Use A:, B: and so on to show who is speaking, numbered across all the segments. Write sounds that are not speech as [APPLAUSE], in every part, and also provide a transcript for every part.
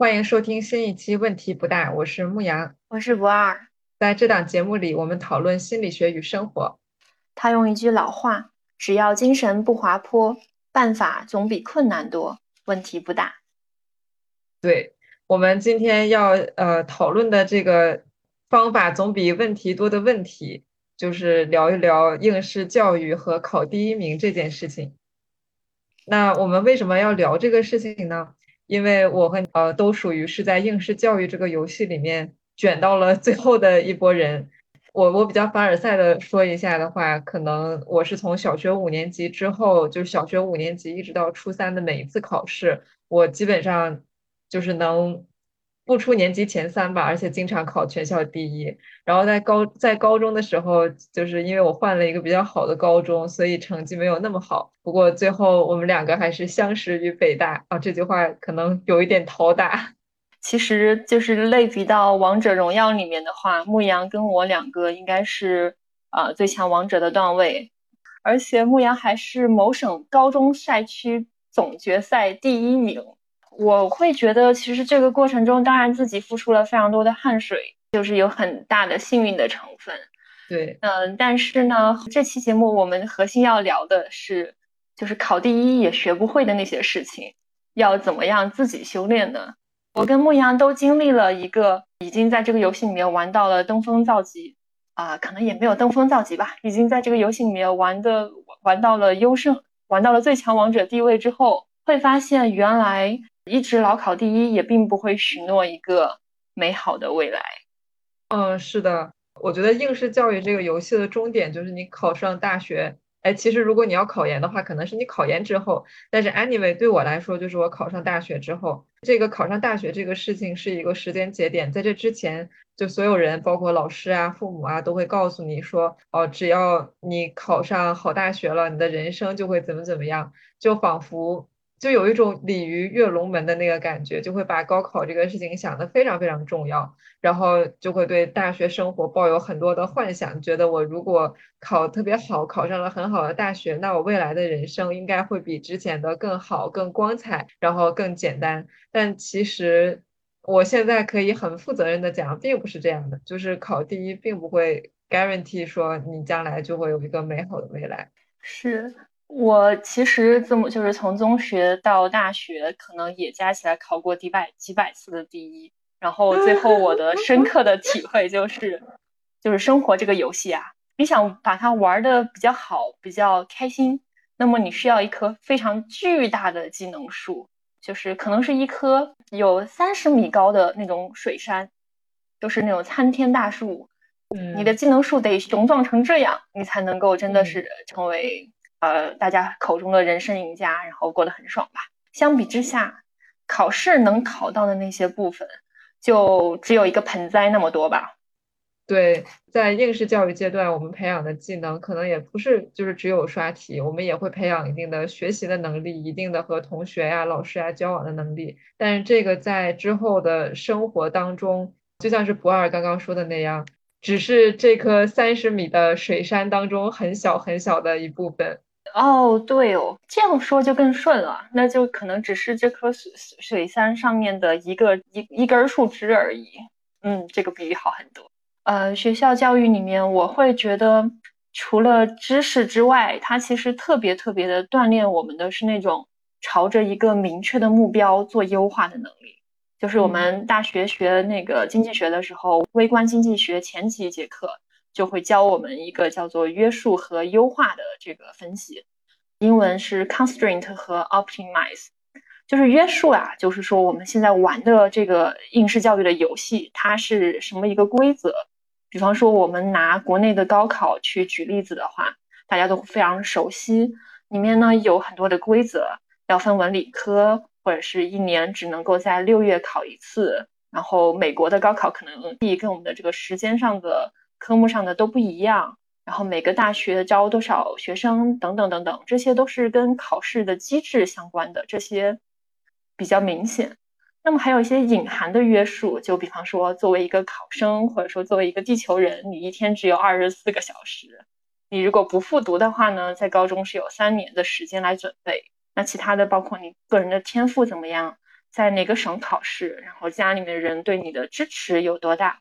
A: 欢迎收听新一期《问题不大》，我是牧羊，
B: 我是不二。
A: 在这档节目里，我们讨论心理学与生活。
B: 他用一句老话：“只要精神不滑坡，办法总比困难多，问题不大。”
A: 对，我们今天要呃讨论的这个方法总比问题多的问题，就是聊一聊应试教育和考第一名这件事情。那我们为什么要聊这个事情呢？因为我和呃都属于是在应试教育这个游戏里面卷到了最后的一波人。我我比较凡尔赛的说一下的话，可能我是从小学五年级之后，就是小学五年级一直到初三的每一次考试，我基本上就是能。不出年级前三吧，而且经常考全校第一。然后在高在高中的时候，就是因为我换了一个比较好的高中，所以成绩没有那么好。不过最后我们两个还是相识于北大啊，这句话可能有一点讨打。[LAUGHS]
B: 其实就是类比到王者荣耀里面的话，牧羊跟我两个应该是啊最强王者的段位，而且牧羊还是某省高中赛区总决赛第一名。我会觉得，其实这个过程中，当然自己付出了非常多的汗水，就是有很大的幸运的成分。
A: 对，
B: 嗯，但是呢，这期节目我们核心要聊的是，就是考第一也学不会的那些事情，要怎么样自己修炼呢？我跟牧羊都经历了一个，已经在这个游戏里面玩到了登峰造极啊，可能也没有登峰造极吧，已经在这个游戏里面玩的玩到了优胜，玩到了最强王者地位之后，会发现原来。一直老考第一也并不会许诺一个美好的未来。
A: 嗯，是的，我觉得应试教育这个游戏的终点就是你考上大学。哎，其实如果你要考研的话，可能是你考研之后。但是 anyway，对我来说，就是我考上大学之后，这个考上大学这个事情是一个时间节点。在这之前，就所有人，包括老师啊、父母啊，都会告诉你说，哦，只要你考上好大学了，你的人生就会怎么怎么样，就仿佛。就有一种鲤鱼跃龙门的那个感觉，就会把高考这个事情想得非常非常重要，然后就会对大学生活抱有很多的幻想，觉得我如果考特别好，考上了很好的大学，那我未来的人生应该会比之前的更好、更光彩，然后更简单。但其实我现在可以很负责任的讲，并不是这样的，就是考第一并不会 guarantee 说你将来就会有一个美好的未来。
B: 是。我其实这么就是从中学到大学，可能也加起来考过几百几百次的第一。然后最后我的深刻的体会就是，就是生活这个游戏啊，你想把它玩的比较好、比较开心，那么你需要一棵非常巨大的技能树，就是可能是一棵有三十米高的那种水杉，就是那种参天大树。
A: 嗯，
B: 你的技能树得雄壮成这样，你才能够真的是成为。呃，大家口中的人生赢家，然后过得很爽吧？相比之下，考试能考到的那些部分，就只有一个盆栽那么多吧？
A: 对，在应试教育阶段，我们培养的技能可能也不是就是只有刷题，我们也会培养一定的学习的能力，一定的和同学呀、老师呀交往的能力。但是这个在之后的生活当中，就像是博尔刚刚说的那样，只是这棵三十米的水杉当中很小很小的一部分。
B: 哦，对哦，这样说就更顺了。那就可能只是这棵水水杉上面的一个一一根树枝而已。嗯，这个比喻好很多。呃，学校教育里面，我会觉得除了知识之外，它其实特别特别的锻炼我们的是那种朝着一个明确的目标做优化的能力。就是我们大学学那个经济学的时候，微观经济学前几节课。就会教我们一个叫做约束和优化的这个分析，英文是 constraint 和 optimize，就是约束啊，就是说我们现在玩的这个应试教育的游戏，它是什么一个规则？比方说我们拿国内的高考去举例子的话，大家都非常熟悉，里面呢有很多的规则，要分文理科，或者是一年只能够在六月考一次，然后美国的高考可能跟我们的这个时间上的。科目上的都不一样，然后每个大学招多少学生等等等等，这些都是跟考试的机制相关的，这些比较明显。那么还有一些隐含的约束，就比方说，作为一个考生，或者说作为一个地球人，你一天只有二十四个小时，你如果不复读的话呢，在高中是有三年的时间来准备。那其他的包括你个人的天赋怎么样，在哪个省考试，然后家里面人对你的支持有多大，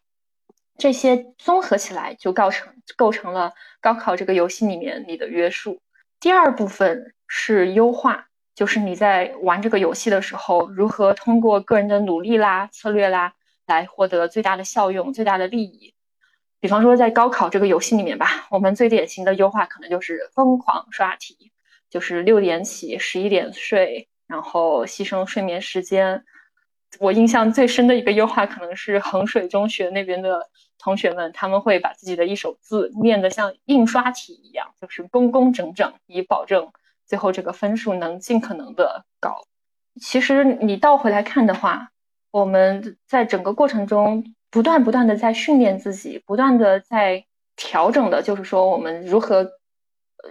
B: 这些综合起来就构成构成了高考这个游戏里面你的约束。第二部分是优化，就是你在玩这个游戏的时候，如何通过个人的努力啦、策略啦，来获得最大的效用、最大的利益。比方说，在高考这个游戏里面吧，我们最典型的优化可能就是疯狂刷题，就是六点起，十一点睡，然后牺牲睡眠时间。我印象最深的一个优化，可能是衡水中学那边的同学们，他们会把自己的一手字念得像印刷体一样，就是工工整整，以保证最后这个分数能尽可能的高。其实你倒回来看的话，我们在整个过程中。不断不断的在训练自己，不断的在调整的，就是说我们如何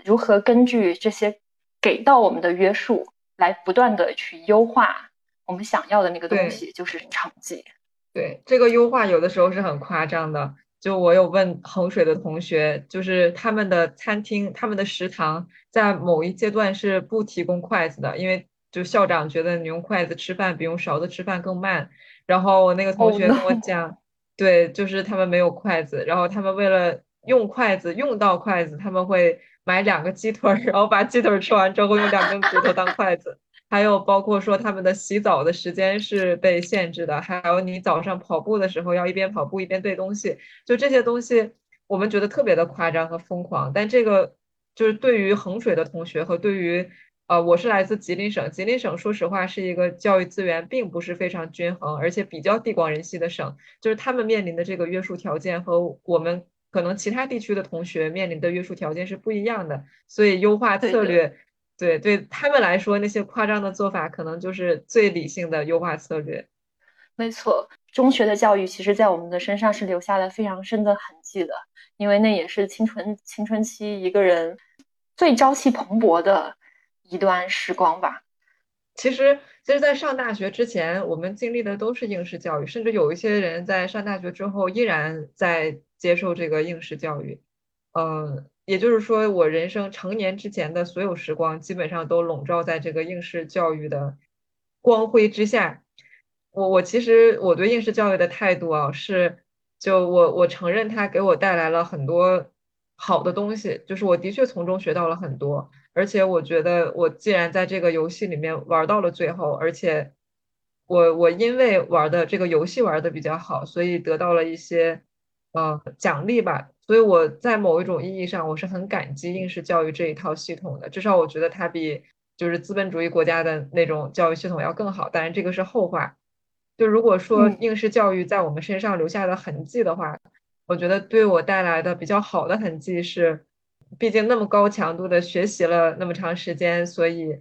B: 如何根据这些给到我们的约束，来不断的去优化我们想要的那个东西，就是成绩。
A: 对这个优化，有的时候是很夸张的。就我有问衡水的同学，就是他们的餐厅、他们的食堂在某一阶段是不提供筷子的，因为就校长觉得你用筷子吃饭比用勺子吃饭更慢。然后我那个同学跟我讲。对，就是他们没有筷子，然后他们为了用筷子用到筷子，他们会买两个鸡腿，然后把鸡腿吃完之后用两根骨头当筷子。还有包括说他们的洗澡的时间是被限制的，还有你早上跑步的时候要一边跑步一边对东西，就这些东西我们觉得特别的夸张和疯狂。但这个就是对于衡水的同学和对于。呃，我是来自吉林省。吉林省说实话是一个教育资源并不是非常均衡，而且比较地广人稀的省。就是他们面临的这个约束条件和我们可能其他地区的同学面临的约束条件是不一样的，所以优化策略，对对他们来说，那些夸张的做法可能就是最理性的优化策略。
B: 没错，中学的教育其实在我们的身上是留下了非常深的痕迹的，因为那也是青春青春期一个人最朝气蓬勃的。一段时光吧。
A: 其实，其实，在上大学之前，我们经历的都是应试教育，甚至有一些人在上大学之后依然在接受这个应试教育。嗯，也就是说，我人生成年之前的所有时光，基本上都笼罩在这个应试教育的光辉之下。我，我其实我对应试教育的态度啊，是就我我承认它给我带来了很多好的东西，就是我的确从中学到了很多。而且我觉得，我既然在这个游戏里面玩到了最后，而且我我因为玩的这个游戏玩的比较好，所以得到了一些呃奖励吧。所以我在某一种意义上，我是很感激应试教育这一套系统的。至少我觉得它比就是资本主义国家的那种教育系统要更好。当然这个是后话。就如果说应试教育在我们身上留下的痕迹的话，我觉得对我带来的比较好的痕迹是。毕竟那么高强度的学习了那么长时间，所以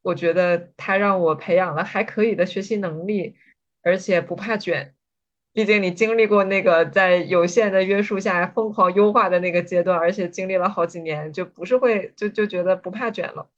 A: 我觉得它让我培养了还可以的学习能力，而且不怕卷。毕竟你经历过那个在有限的约束下疯狂优化的那个阶段，而且经历了好几年，就不是会就就觉得不怕卷了。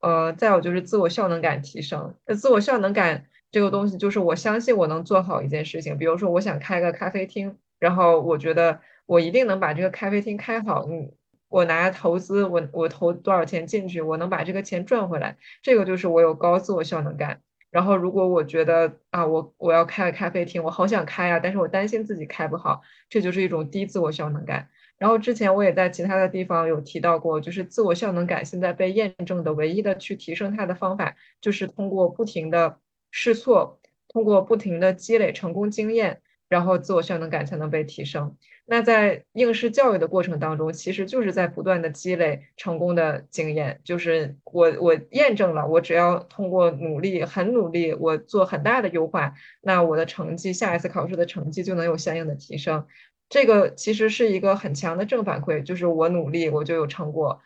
A: 呃，再有就是自我效能感提升。那自我效能感这个东西，就是我相信我能做好一件事情。比如说，我想开个咖啡厅，然后我觉得我一定能把这个咖啡厅开好。嗯。我拿投资，我我投多少钱进去，我能把这个钱赚回来，这个就是我有高自我效能感。然后如果我觉得啊，我我要开个咖啡厅，我好想开啊，但是我担心自己开不好，这就是一种低自我效能感。然后之前我也在其他的地方有提到过，就是自我效能感现在被验证的唯一的去提升它的方法，就是通过不停的试错，通过不停的积累成功经验，然后自我效能感才能被提升。那在应试教育的过程当中，其实就是在不断的积累成功的经验。就是我我验证了，我只要通过努力，很努力，我做很大的优化，那我的成绩，下一次考试的成绩就能有相应的提升。这个其实是一个很强的正反馈，就是我努力，我就有成果。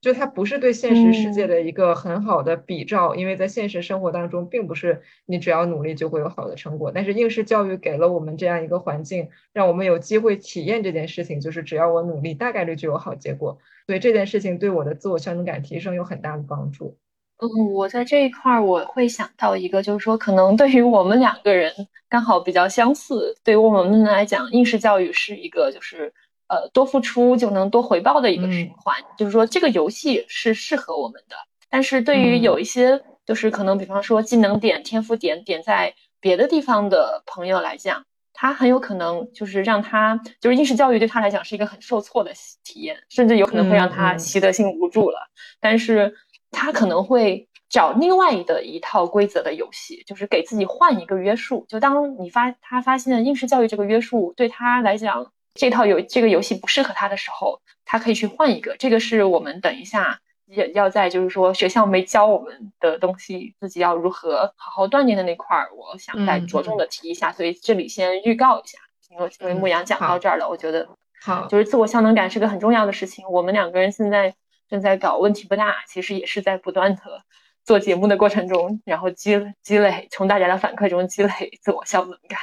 A: 就它不是对现实世界的一个很好的比照，因为在现实生活当中，并不是你只要努力就会有好的成果。但是应试教育给了我们这样一个环境，让我们有机会体验这件事情，就是只要我努力，大概率就有好结果。所以这件事情对我的自我效能感提升有很大的帮助。
B: 嗯，我在这一块儿我会想到一个，就是说可能对于我们两个人刚好比较相似，对于我们来讲，应试教育是一个就是。呃，多付出就能多回报的一个循环，就是说这个游戏是适合我们的。但是对于有一些就是可能比方说技能点、天赋点点在别的地方的朋友来讲，他很有可能就是让他就是应试教育对他来讲是一个很受挫的体验，甚至有可能会让他习得性无助了。但是他可能会找另外的一套规则的游戏，就是给自己换一个约束。就当你发他发现应试教育这个约束对他来讲这套游这个游戏不适合他的时候，他可以去换一个。这个是我们等一下也要在就是说学校没教我们的东西，自己要如何好好锻炼的那块儿，我想再着重的提一下。所以这里先预告一下，因为因为牧羊讲到这儿了，我觉得
A: 好，
B: 就是自我效能感是个很重要的事情。我们两个人现在。正在搞问题不大，其实也是在不断的做节目的过程中，然后积积累，从大家的反馈中积累自我效能感。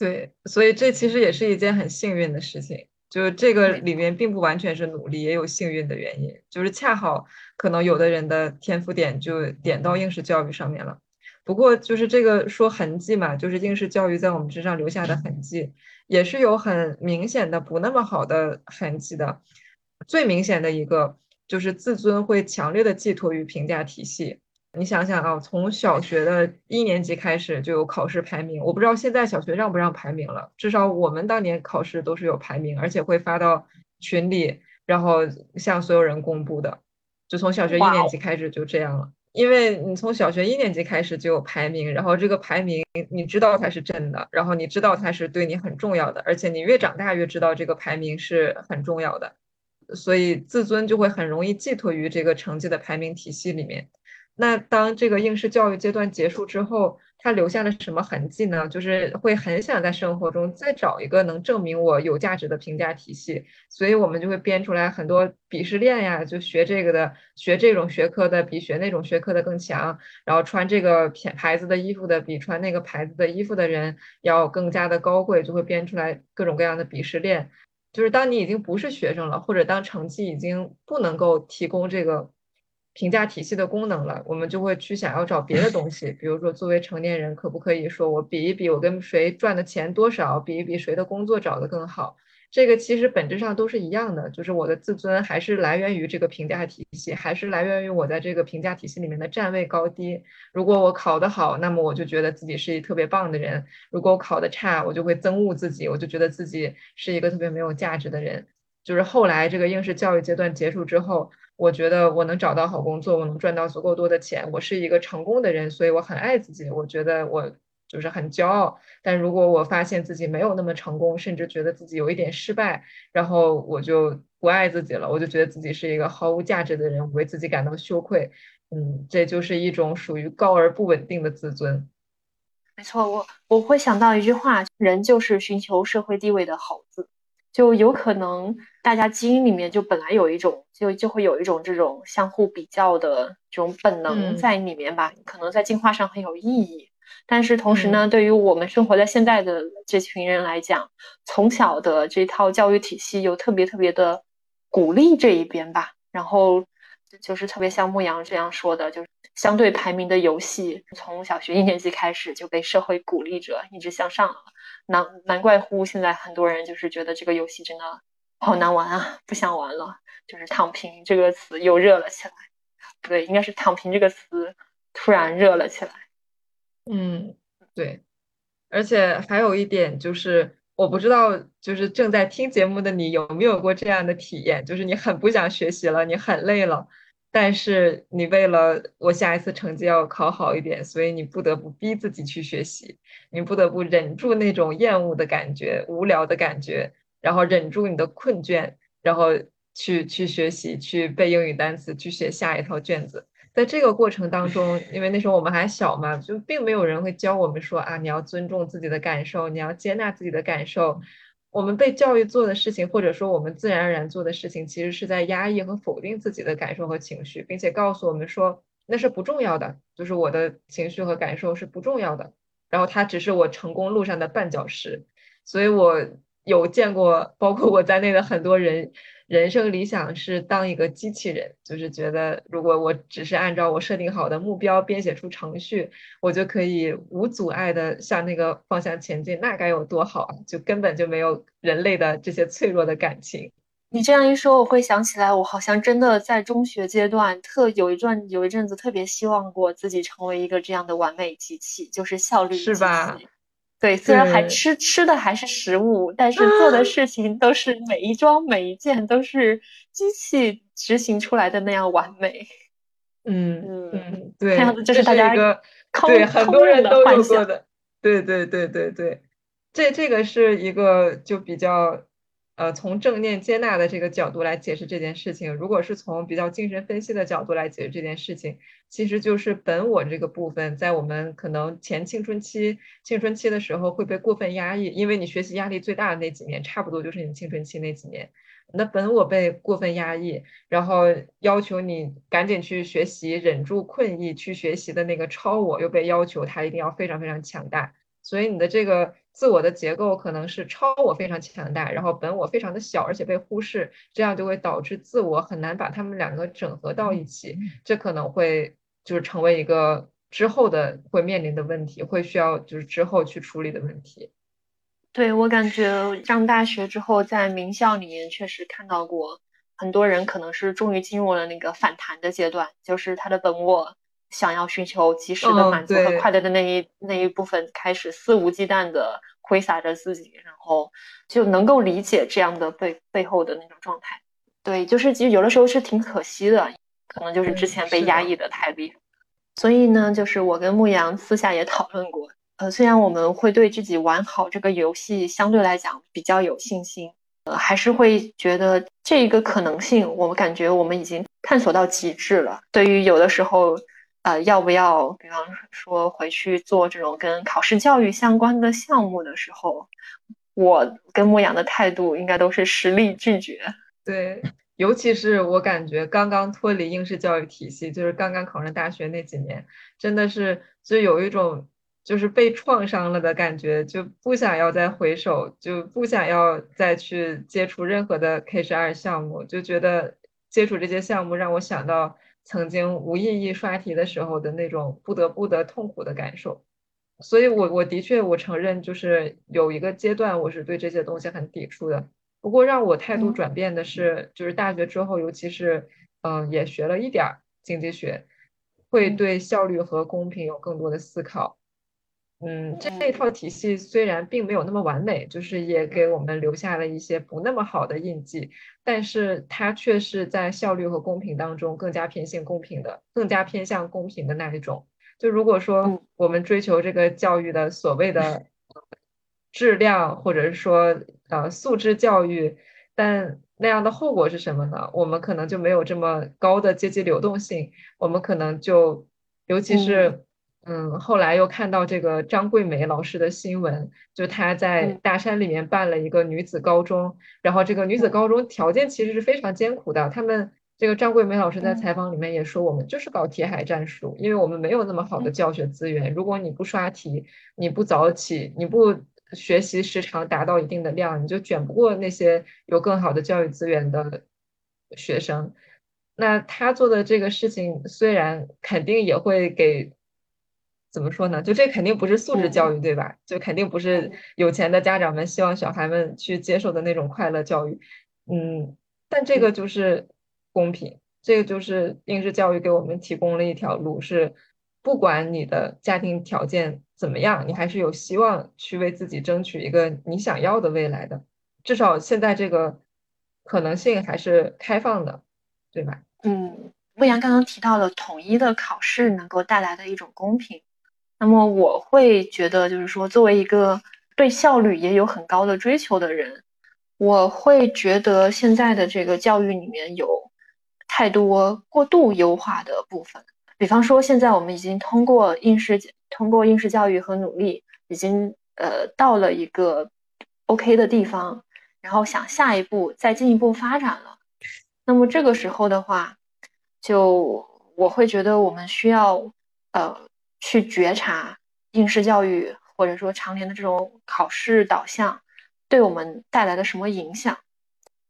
A: 对，所以这其实也是一件很幸运的事情。就这个里面并不完全是努力，也有幸运的原因。就是恰好可能有的人的天赋点就点到应试教育上面了。不过就是这个说痕迹嘛，就是应试教育在我们身上留下的痕迹，也是有很明显的不那么好的痕迹的。最明显的一个。就是自尊会强烈的寄托于评价体系。你想想啊，从小学的一年级开始就有考试排名，我不知道现在小学让不让排名了。至少我们当年考试都是有排名，而且会发到群里，然后向所有人公布的。就从小学一年级开始就这样了，因为你从小学一年级开始就有排名，然后这个排名你知道它是真的，然后你知道它是对你很重要的，而且你越长大越知道这个排名是很重要的。所以自尊就会很容易寄托于这个成绩的排名体系里面。那当这个应试教育阶段结束之后，他留下了什么痕迹呢？就是会很想在生活中再找一个能证明我有价值的评价体系。所以我们就会编出来很多鄙视链呀，就学这个的，学这种学科的比学那种学科的更强，然后穿这个品牌子的衣服的比穿那个牌子的衣服的人要更加的高贵，就会编出来各种各样的鄙视链。就是当你已经不是学生了，或者当成绩已经不能够提供这个评价体系的功能了，我们就会去想要找别的东西，比如说作为成年人，可不可以说我比一比我跟谁赚的钱多少，比一比谁的工作找的更好。这个其实本质上都是一样的，就是我的自尊还是来源于这个评价体系，还是来源于我在这个评价体系里面的站位高低。如果我考得好，那么我就觉得自己是一特别棒的人；如果我考得差，我就会憎恶自己，我就觉得自己是一个特别没有价值的人。就是后来这个应试教育阶段结束之后，我觉得我能找到好工作，我能赚到足够多的钱，我是一个成功的人，所以我很爱自己。我觉得我。就是很骄傲，但如果我发现自己没有那么成功，甚至觉得自己有一点失败，然后我就不爱自己了，我就觉得自己是一个毫无价值的人，我为自己感到羞愧。嗯，这就是一种属于高而不稳定的自尊。
B: 没错，我我会想到一句话：人就是寻求社会地位的好字。就有可能大家基因里面就本来有一种，就就会有一种这种相互比较的这种本能在里面吧，可能在进化上很有意义。但是同时呢，对于我们生活在现在的这群人来讲，从小的这套教育体系又特别特别的鼓励这一边吧。然后就是特别像牧羊这样说的，就是相对排名的游戏，从小学一年级开始就被社会鼓励着一直向上。难难怪乎现在很多人就是觉得这个游戏真的好难玩啊，不想玩了。就是“躺平”这个词又热了起来，不对，应该是“躺平”这个词突然热了起来。
A: 嗯，对，而且还有一点就是，我不知道，就是正在听节目的你有没有过这样的体验，就是你很不想学习了，你很累了，但是你为了我下一次成绩要考好一点，所以你不得不逼自己去学习，你不得不忍住那种厌恶的感觉、无聊的感觉，然后忍住你的困倦，然后去去学习，去背英语单词，去写下一套卷子。在这个过程当中，因为那时候我们还小嘛，就并没有人会教我们说啊，你要尊重自己的感受，你要接纳自己的感受。我们被教育做的事情，或者说我们自然而然做的事情，其实是在压抑和否定自己的感受和情绪，并且告诉我们说那是不重要的，就是我的情绪和感受是不重要的，然后它只是我成功路上的绊脚石。所以我有见过，包括我在内的很多人。人生理想是当一个机器人，就是觉得如果我只是按照我设定好的目标编写出程序，我就可以无阻碍的向那个方向前进，那该有多好啊！就根本就没有人类的这些脆弱的感情。
B: 你这样一说，我会想起来，我好像真的在中学阶段特有一段有一阵子特别希望过自己成为一个这样的完美机器，就是效率
A: 是吧？
B: 对，虽然还吃吃的还是食物，但是做的事情都是每一桩每一件都是机器执行出来的那样完美。[LAUGHS]
A: 嗯。嗯，对，
B: 这样子就是大
A: 家对很多人都有过的，对对对对对，这这个是一个就比较呃从正念接纳的这个角度来解释这件事情。如果是从比较精神分析的角度来解释这件事情，其实就是本我这个部分在我们可能前青春期青春期的时候会被过分压抑，因为你学习压力最大的那几年，差不多就是你青春期那几年。那本我被过分压抑，然后要求你赶紧去学习，忍住困意去学习的那个超我又被要求他一定要非常非常强大，所以你的这个自我的结构可能是超我非常强大，然后本我非常的小，而且被忽视，这样就会导致自我很难把他们两个整合到一起，这可能会就是成为一个之后的会面临的问题，会需要就是之后去处理的问题。
B: 对我感觉上大学之后，在名校里面确实看到过很多人，可能是终于进入了那个反弹的阶段，就是他的本我想要寻求及时的满足和快乐的那一那一部分开始肆无忌惮的挥洒着自己，然后就能够理解这样的背背后的那种状态。对，就是其实有的时候是挺可惜的，可能就是之前被压抑的太厉害。所以呢，就是我跟牧羊私下也讨论过。呃，虽然我们会对自己玩好这个游戏相对来讲比较有信心，呃，还是会觉得这一个可能性，我们感觉我们已经探索到极致了。对于有的时候，呃，要不要，比方说回去做这种跟考试教育相关的项目的时候，我跟牧羊的态度应该都是实力拒绝。
A: 对，尤其是我感觉刚刚脱离应试教育体系，就是刚刚考上大学那几年，真的是就有一种。就是被创伤了的感觉，就不想要再回首，就不想要再去接触任何的 K 十二项目，就觉得接触这些项目让我想到曾经无意义刷题的时候的那种不得不的痛苦的感受。所以，我我的确我承认，就是有一个阶段我是对这些东西很抵触的。不过，让我态度转变的是，就是大学之后，尤其是嗯，也学了一点经济学，会对效率和公平有更多的思考。嗯，这一套体系虽然并没有那么完美，就是也给我们留下了一些不那么好的印记，但是它却是在效率和公平当中更加偏向公平的，更加偏向公平的那一种。就如果说我们追求这个教育的所谓的 [LAUGHS] 质量，或者是说呃素质教育，但那样的后果是什么呢？我们可能就没有这么高的阶级流动性，我们可能就尤其是。嗯，后来又看到这个张桂梅老师的新闻，就她在大山里面办了一个女子高中，然后这个女子高中条件其实是非常艰苦的。他们这个张桂梅老师在采访里面也说，我们就是搞铁海战术，因为我们没有那么好的教学资源。如果你不刷题，你不早起，你不学习时长达到一定的量，你就卷不过那些有更好的教育资源的学生。那他做的这个事情，虽然肯定也会给。怎么说呢？就这肯定不是素质教育，对吧？就肯定不是有钱的家长们希望小孩们去接受的那种快乐教育。嗯，但这个就是公平，这个就是应试教育给我们提供了一条路，是不管你的家庭条件怎么样，你还是有希望去为自己争取一个你想要的未来的。至少现在这个可能性还是开放的，对吧？
B: 嗯，魏阳刚刚提到了统一的考试能够带来的一种公平。那么我会觉得，就是说，作为一个对效率也有很高的追求的人，我会觉得现在的这个教育里面有太多过度优化的部分。比方说，现在我们已经通过应试、通过应试教育和努力，已经呃到了一个 OK 的地方，然后想下一步再进一步发展了。那么这个时候的话，就我会觉得我们需要呃。去觉察应试教育或者说常年的这种考试导向对我们带来的什么影响？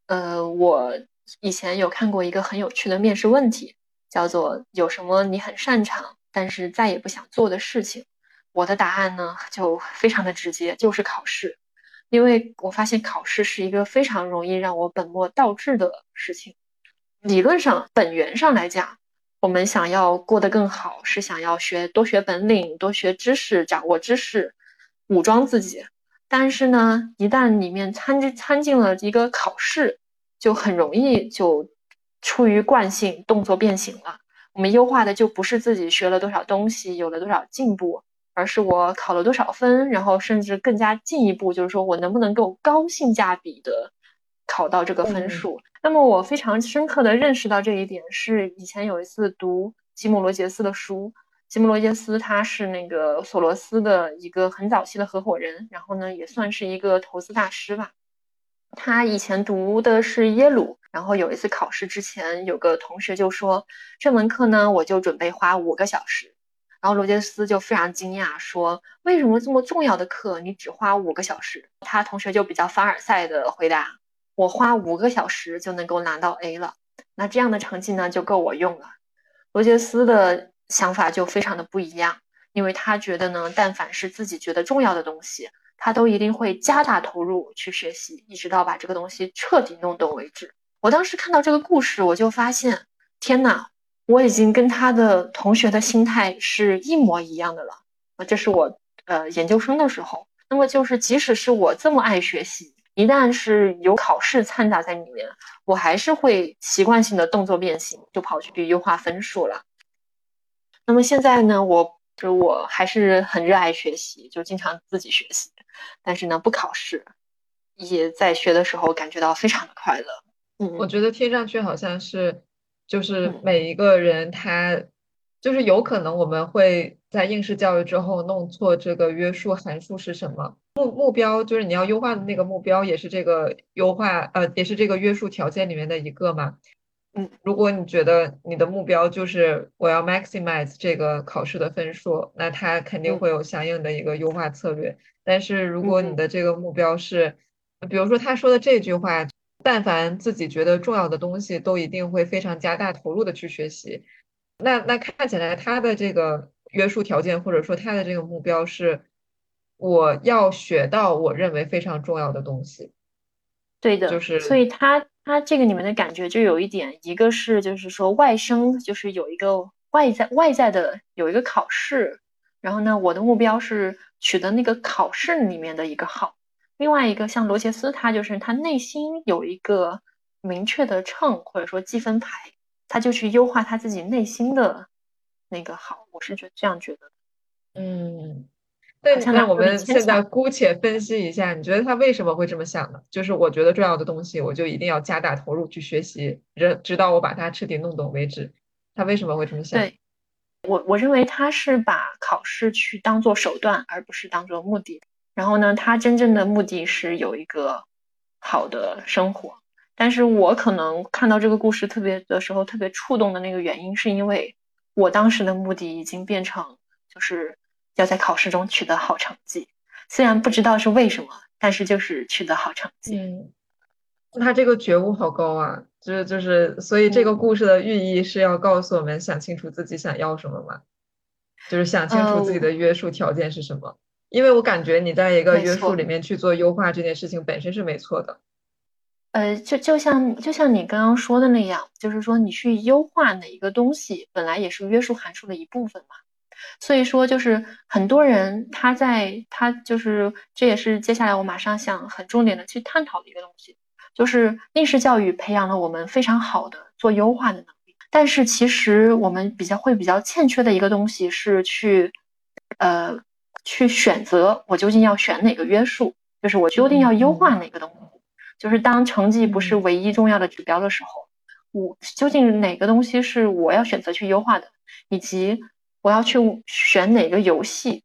B: 呃，我以前有看过一个很有趣的面试问题，叫做“有什么你很擅长但是再也不想做的事情？”我的答案呢就非常的直接，就是考试。因为我发现考试是一个非常容易让我本末倒置的事情。理论上，本源上来讲，我们想要过得更好，是想要学多学本领、多学知识、掌握知识、武装自己。但是呢，一旦里面掺进掺进了一个考试，就很容易就出于惯性动作变形了。我们优化的就不是自己学了多少东西，有了多少进步，而是我考了多少分，然后甚至更加进一步，就是说我能不能够高性价比的考到这个分数。那么我非常深刻的认识到这一点，是以前有一次读吉姆罗杰斯的书。吉姆罗杰斯他是那个索罗斯的一个很早期的合伙人，然后呢也算是一个投资大师吧。他以前读的是耶鲁，然后有一次考试之前，有个同学就说这门课呢我就准备花五个小时，然后罗杰斯就非常惊讶说为什么这么重要的课你只花五个小时？他同学就比较凡尔赛的回答我花五个小时就能够拿到 A 了，那这样的成绩呢就够我用了。罗杰斯的。想法就非常的不一样，因为他觉得呢，但凡是自己觉得重要的东西，他都一定会加大投入去学习，一直到把这个东西彻底弄懂为止。我当时看到这个故事，我就发现，天呐，我已经跟他的同学的心态是一模一样的了。啊，这是我呃研究生的时候，那么就是即使是我这么爱学习，一旦是有考试掺杂在里面，我还是会习惯性的动作变形，就跑去优化分数了。那么现在呢，我就我还是很热爱学习，就经常自己学习，但是呢不考试，也在学的时候感觉到非常的快乐。
A: 嗯，我觉得听上去好像是，就是每一个人他，就是有可能我们会在应试教育之后弄错这个约束函数是什么，目目标就是你要优化的那个目标也是这个优化呃也是这个约束条件里面的一个嘛。嗯，如果你觉得你的目标就是我要 maximize 这个考试的分数，那它肯定会有相应的一个优化策略。但是如果你的这个目标是，比如说他说的这句话，但凡自己觉得重要的东西，都一定会非常加大投入的去学习。那那看起来他的这个约束条件，或者说他的这个目标是，我要学到我认为非常重要的东西。
B: 对的，
A: 就是
B: 所以他。他这个里面的感觉就有一点，一个是就是说外生，就是有一个外在外在的有一个考试，然后呢，我的目标是取得那个考试里面的一个好。另外一个像罗杰斯，他就是他内心有一个明确的秤或者说积分牌，他就去优化他自己内心的那个好。我是觉这样觉得，
A: 嗯。那那我们现在姑且分析一下，你觉得他为什么会这么想呢？就是我觉得重要的东西，我就一定要加大投入去学习，直直到我把它彻底弄懂为止。他为什么会这么想？
B: 对，我我认为他是把考试去当做手段，而不是当做目的。然后呢，他真正的目的是有一个好的生活。但是我可能看到这个故事特别的时候，特别触动的那个原因，是因为我当时的目的已经变成就是。要在考试中取得好成绩，虽然不知道是为什么，但是就是取得好成绩。
A: 嗯，他这个觉悟好高啊！就是就是，所以这个故事的寓意是要告诉我们想清楚自己想要什么嘛，就是想清楚自己的约束条件是什么。因为我感觉你在一个约束里面去做优化这件事情本身是没错的。
B: 呃，就就像就像你刚刚说的那样，就是说你去优化哪一个东西，本来也是约束函数的一部分嘛。所以说，就是很多人他在他就是这也是接下来我马上想很重点的去探讨的一个东西，就是应试教育培养了我们非常好的做优化的能力，但是其实我们比较会比较欠缺的一个东西是去，呃，去选择我究竟要选哪个约束，就是我究竟要优化哪个东西，就是当成绩不是唯一重要的指标的时候，我究竟哪个东西是我要选择去优化的，以及。我要去选哪个游戏？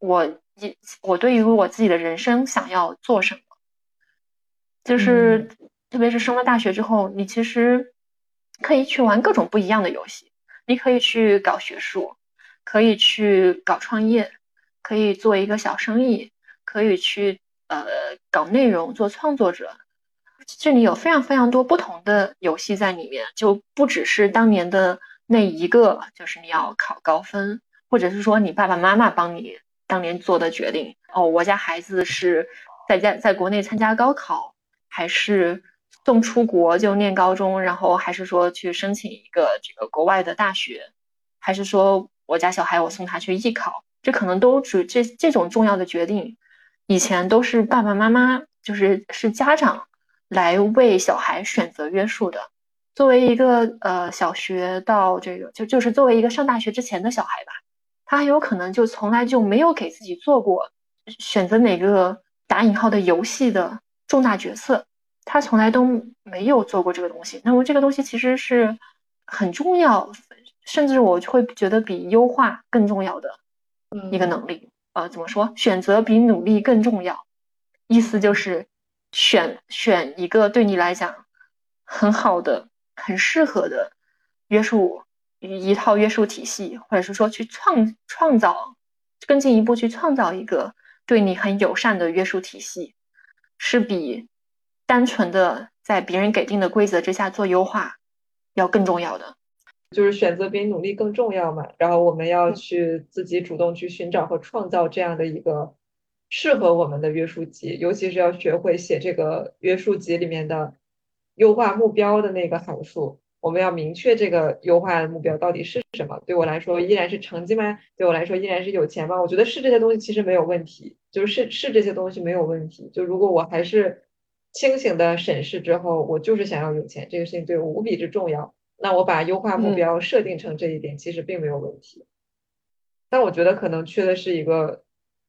B: 我一我对于我自己的人生想要做什么？就是特别是升了大学之后，你其实可以去玩各种不一样的游戏。你可以去搞学术，可以去搞创业，可以做一个小生意，可以去呃搞内容做创作者。这里有非常非常多不同的游戏在里面，就不只是当年的。那一个就是你要考高分，或者是说你爸爸妈妈帮你当年做的决定哦。我家孩子是在家在国内参加高考，还是送出国就念高中，然后还是说去申请一个这个国外的大学，还是说我家小孩我送他去艺考，这可能都主这这种重要的决定，以前都是爸爸妈妈就是是家长来为小孩选择约束的。作为一个呃小学到这个就就是作为一个上大学之前的小孩吧，他很有可能就从来就没有给自己做过选择哪个打引号的游戏的重大决策，他从来都没有做过这个东西。那么这个东西其实是很重要，甚至我会觉得比优化更重要的一个能力。呃，怎么说？选择比努力更重要，意思就是选选一个对你来讲很好的。很适合的约束一套约束体系，或者是说去创创造更进一步去创造一个对你很友善的约束体系，是比单纯的在别人给定的规则之下做优化要更重要的。
A: 就是选择比努力更重要嘛。然后我们要去自己主动去寻找和创造这样的一个适合我们的约束集，尤其是要学会写这个约束集里面的。优化目标的那个函数，我们要明确这个优化的目标到底是什么。对我来说，依然是成绩吗？对我来说，依然是有钱吗？我觉得是这些东西其实没有问题，就是是这些东西没有问题。就如果我还是清醒的审视之后，我就是想要有钱，这个事情对我无比之重要。那我把优化目标设定成这一点，其实并没有问题。但我觉得可能缺的是一个。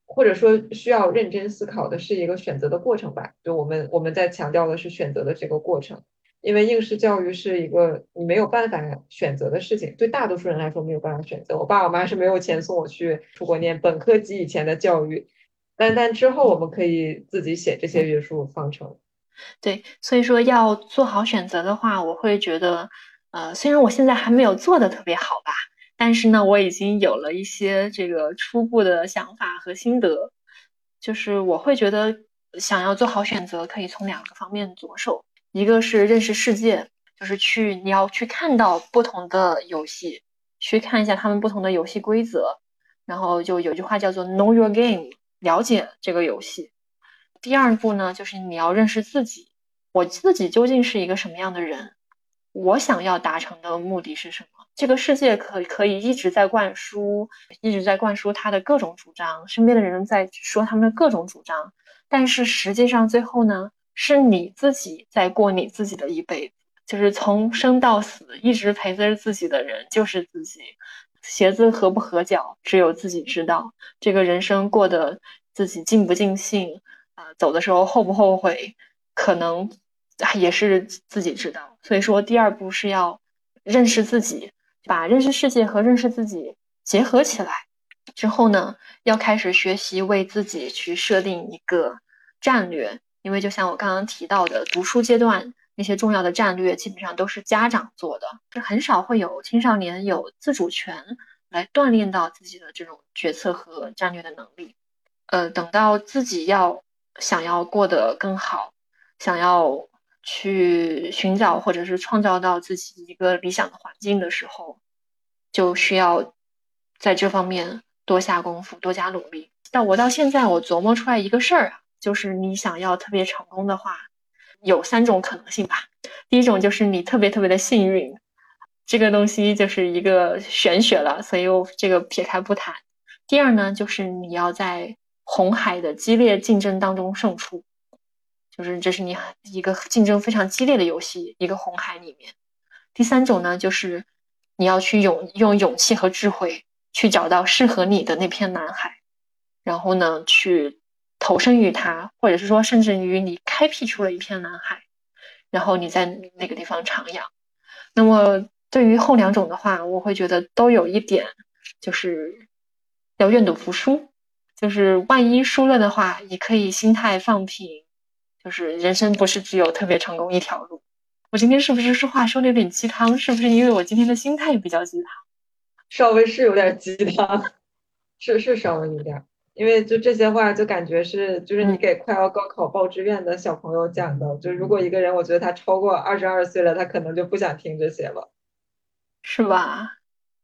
A: 或者说需要认真思考的是一个选择的过程吧，就我们我们在强调的是选择的这个过程，因为应试教育是一个你没有办法选择的事情，对大多数人来说没有办法选择。我爸我妈是没有钱送我去出国念本科及以前的教育，但但之后我们可以自己写这些约束方程。
B: 对，所以说要做好选择的话，我会觉得，呃，虽然我现在还没有做的特别好吧。但是呢，我已经有了一些这个初步的想法和心得，就是我会觉得想要做好选择，可以从两个方面着手，一个是认识世界，就是去你要去看到不同的游戏，去看一下他们不同的游戏规则，然后就有句话叫做 Know your game，了解这个游戏。第二步呢，就是你要认识自己，我自己究竟是一个什么样的人，我想要达成的目的是什么。这个世界可可以一直在灌输，一直在灌输他的各种主张，身边的人在说他们的各种主张，但是实际上最后呢，是你自己在过你自己的一辈子，就是从生到死一直陪着自己的人就是自己，鞋子合不合脚只有自己知道，这个人生过得自己尽不尽兴啊，走的时候后不后悔，可能也是自己知道。所以说，第二步是要认识自己。把认识世界和认识自己结合起来之后呢，要开始学习为自己去设定一个战略。因为就像我刚刚提到的，读书阶段那些重要的战略基本上都是家长做的，是很少会有青少年有自主权来锻炼到自己的这种决策和战略的能力。呃，等到自己要想要过得更好，想要。去寻找或者是创造到自己一个理想的环境的时候，就需要在这方面多下功夫，多加努力。但我到现在，我琢磨出来一个事儿啊，就是你想要特别成功的话，有三种可能性吧。第一种就是你特别特别的幸运，这个东西就是一个玄学了，所以我这个撇开不谈。第二呢，就是你要在红海的激烈竞争当中胜出。就是这是你一个竞争非常激烈的游戏，一个红海里面。第三种呢，就是你要去勇用勇气和智慧去找到适合你的那片蓝海，然后呢去投身于它，或者是说甚至于你开辟出了一片蓝海，然后你在那个地方徜徉。那么对于后两种的话，我会觉得都有一点，就是要愿赌服输，就是万一输了的话，你可以心态放平。就是人生不是只有特别成功一条路。我今天是不是说话说的有点鸡汤？是不是因为我今天的心态比较鸡汤？
A: 稍微是有点鸡汤，是是稍微有点。因为就这些话，就感觉是就是你给快要高考报志愿的小朋友讲的。就如果一个人，我觉得他超过二十二岁了，他可能就不想听这些了，
B: 是吧？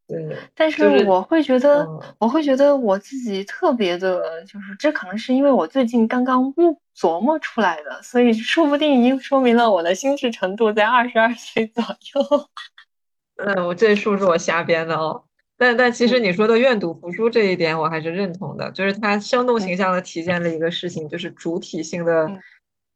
A: 对。
B: 但是我会觉得，我会觉得我自己特别的，就是这可能是因为我最近刚刚悟。琢磨出来的，所以说不定已经说明了我的心智程度在二十二岁左右。[LAUGHS]
A: 嗯，我这数是我瞎编的哦。但但其实你说的愿赌服输这一点，我还是认同的，就是它生动形象的体现了一个事情，就是主体性的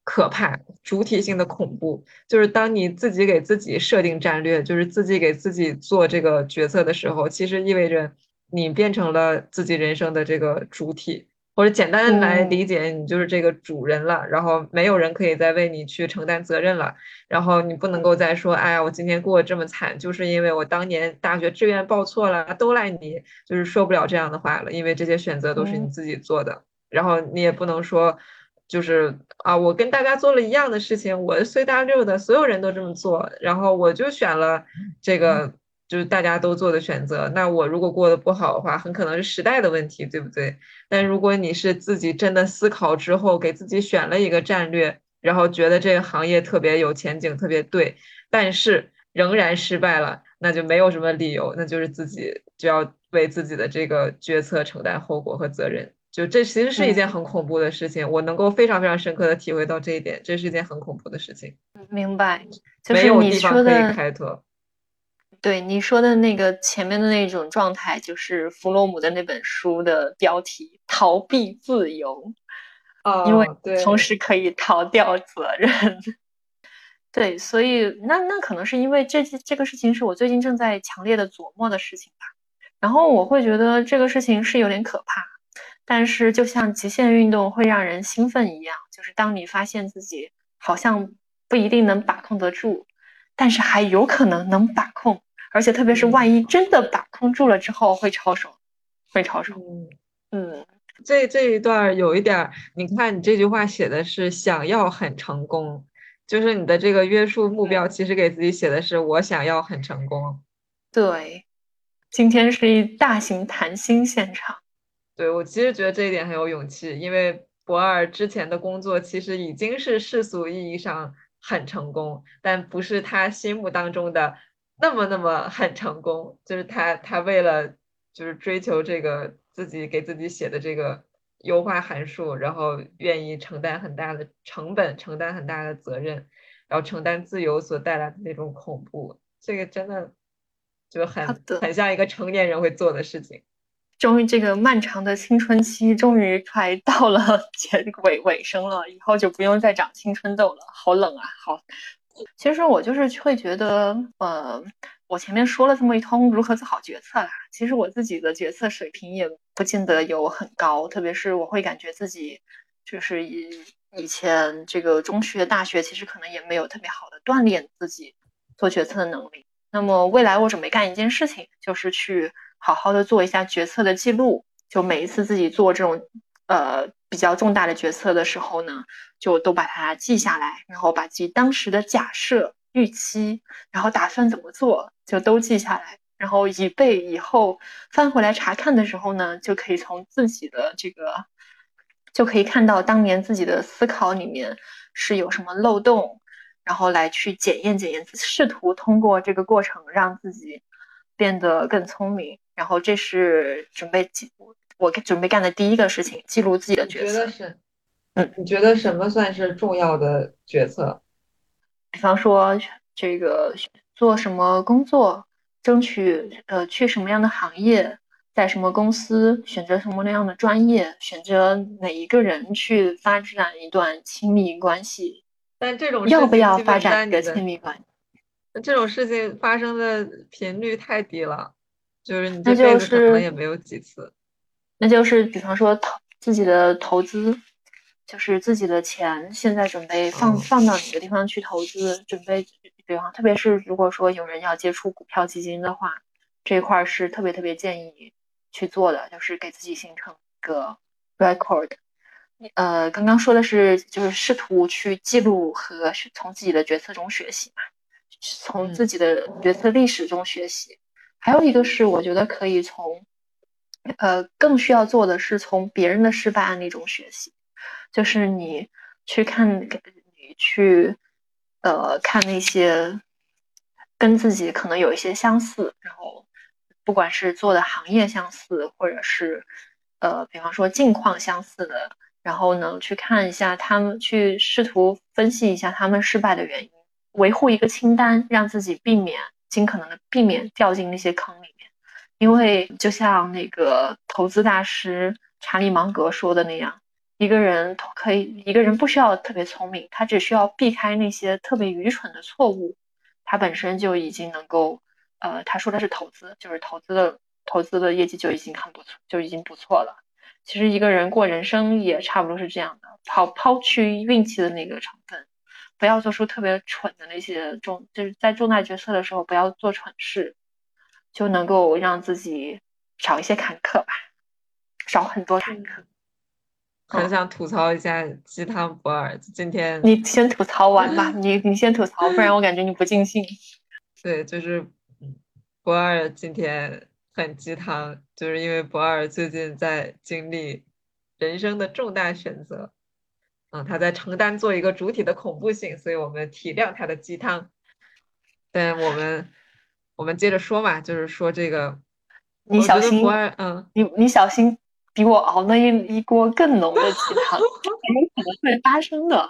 A: 可怕，主体性的恐怖。就是当你自己给自己设定战略，就是自己给自己做这个决策的时候，其实意味着你变成了自己人生的这个主体。或者简单来理解，你就是这个主人了，然后没有人可以再为你去承担责任了，然后你不能够再说，哎呀，我今天过得这么惨，就是因为我当年大学志愿报错了，都赖你，就是说不了这样的话了，因为这些选择都是你自己做的，然后你也不能说，就是啊，我跟大家做了一样的事情，我随大溜的，所有人都这么做，然后我就选了这个。就是大家都做的选择，那我如果过得不好的话，很可能是时代的问题，对不对？但如果你是自己真的思考之后，给自己选了一个战略，然后觉得这个行业特别有前景，特别对，但是仍然失败了，那就没有什么理由，那就是自己就要为自己的这个决策承担后果和责任。就这其实是一件很恐怖的事情，我能够非常非常深刻的体会到这一点，这是一件很恐怖的事情。
B: 明白，
A: 没有地方可以开拓。
B: 对你说的那个前面的那种状态，就是弗洛姆的那本书的标题“逃避自由”，
A: 啊，
B: 因为同时可以逃掉责任。[LAUGHS] 对，所以那那可能是因为这这个事情是我最近正在强烈的琢磨的事情吧。然后我会觉得这个事情是有点可怕，但是就像极限运动会让人兴奋一样，就是当你发现自己好像不一定能把控得住，但是还有可能能把控。而且特别是万一真的把控住了之后，会超爽，会超爽。嗯，
A: 这这一段有一点，你看你这句话写的是想要很成功，就是你的这个约束目标，其实给自己写的是我想要很成功。
B: 对，今天是一大型谈心现场。
A: 对我其实觉得这一点很有勇气，因为博二之前的工作其实已经是世俗意义上很成功，但不是他心目当中的。那么那么很成功，就是他他为了就是追求这个自己给自己写的这个优化函数，然后愿意承担很大的成本，承担很大的责任，然后承担自由所带来的那种恐怖，这个真的就很很像一个成年人会做的事情。
B: 终于，这个漫长的青春期终于快到了 [LAUGHS] 结尾尾声了，以后就不用再长青春痘了。好冷啊，好。其实我就是会觉得，呃，我前面说了这么一通如何做好决策啦，其实我自己的决策水平也不见得有很高，特别是我会感觉自己就是以以前这个中学、大学，其实可能也没有特别好的锻炼自己做决策的能力。那么未来我准备干一件事情，就是去好好的做一下决策的记录，就每一次自己做这种。呃，比较重大的决策的时候呢，就都把它记下来，然后把自己当时的假设、预期，然后打算怎么做，就都记下来，然后以备以后翻回来查看的时候呢，就可以从自己的这个，就可以看到当年自己的思考里面是有什么漏洞，然后来去检验检验，试图通过这个过程让自己变得更聪明，然后这是准备记。我准备干的第一个事情，记录自己的决策。
A: 觉得是，嗯，你觉得什么算是重要的决策？
B: 比方说，这个做什么工作，争取呃去什么样的行业，在什么公司，选择什么那样的专业，选择哪一个人去发展一段亲密关系。
A: 但这种
B: 要不要发展一个亲密关系？
A: 这种事情发生的频率太低了，就是你这辈子可能也没有几次。
B: 那就是比方说投自己的投资，就是自己的钱现在准备放放到哪个地方去投资？准备比方特别是如果说有人要接触股票基金的话，这一块是特别特别建议去做的，就是给自己形成一个 record。呃，刚刚说的是就是试图去记录和从自己的决策中学习嘛，从自己的决策历史中学习。还有一个是我觉得可以从。呃，更需要做的是从别人的失败案例中学习，就是你去看，你去呃看那些跟自己可能有一些相似，然后不管是做的行业相似，或者是呃比方说境况相似的然后呢，去看一下他们，去试图分析一下他们失败的原因，维护一个清单，让自己避免尽可能的避免掉进那些坑里面。因为就像那个投资大师查理芒格说的那样，一个人可以，一个人不需要特别聪明，他只需要避开那些特别愚蠢的错误，他本身就已经能够，呃，他说的是投资，就是投资的投资的业绩就已经很不错，就已经不错了。其实一个人过人生也差不多是这样的，抛抛去运气的那个成分，不要做出特别蠢的那些重，就是在重大决策的时候不要做蠢事，就能够让自己少一些坎坷吧，少很多坎坷。
A: 很想吐槽一下鸡汤博尔，今天
B: 你先吐槽完吧，[LAUGHS] 你你先吐槽，不然我感觉你不尽兴。
A: 对，就是博尔今天。很鸡汤，就是因为博尔最近在经历人生的重大选择，嗯，他在承担做一个主体的恐怖性，所以我们体谅他的鸡汤。但我们我们接着说嘛，就是说这个，
B: 你小心，
A: 嗯，
B: 你你小心，比我熬那一一锅更浓的鸡汤，有可能会发生的。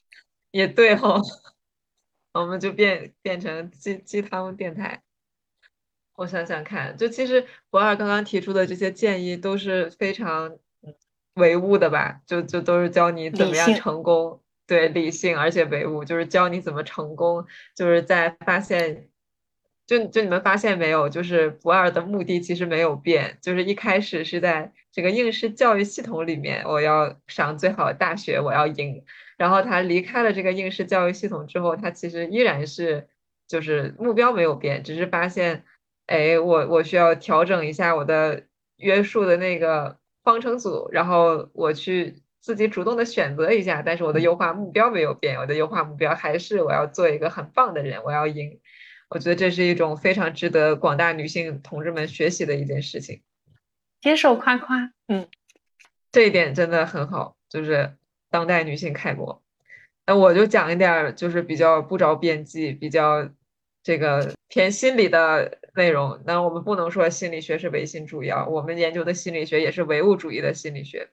B: [LAUGHS]
A: 也对哈，我们就变变成鸡鸡汤电台。我想想看，就其实博尔刚刚提出的这些建议都是非常唯物的吧？就就都是教你怎么样成功，对，理性而且唯物，就是教你怎么成功。就是在发现，就就你们发现没有，就是不二的目的其实没有变，就是一开始是在这个应试教育系统里面，我要上最好的大学，我要赢。然后他离开了这个应试教育系统之后，他其实依然是就是目标没有变，只是发现。哎，我我需要调整一下我的约束的那个方程组，然后我去自己主动的选择一下，但是我的优化目标没有变，我的优化目标还是我要做一个很棒的人，我要赢。我觉得这是一种非常值得广大女性同志们学习的一件事情。
B: 接受夸夸，嗯，
A: 这一点真的很好，就是当代女性楷模。那我就讲一点，就是比较不着边际，比较。这个偏心理的内容，那我们不能说心理学是唯心主义啊，我们研究的心理学也是唯物主义的心理学。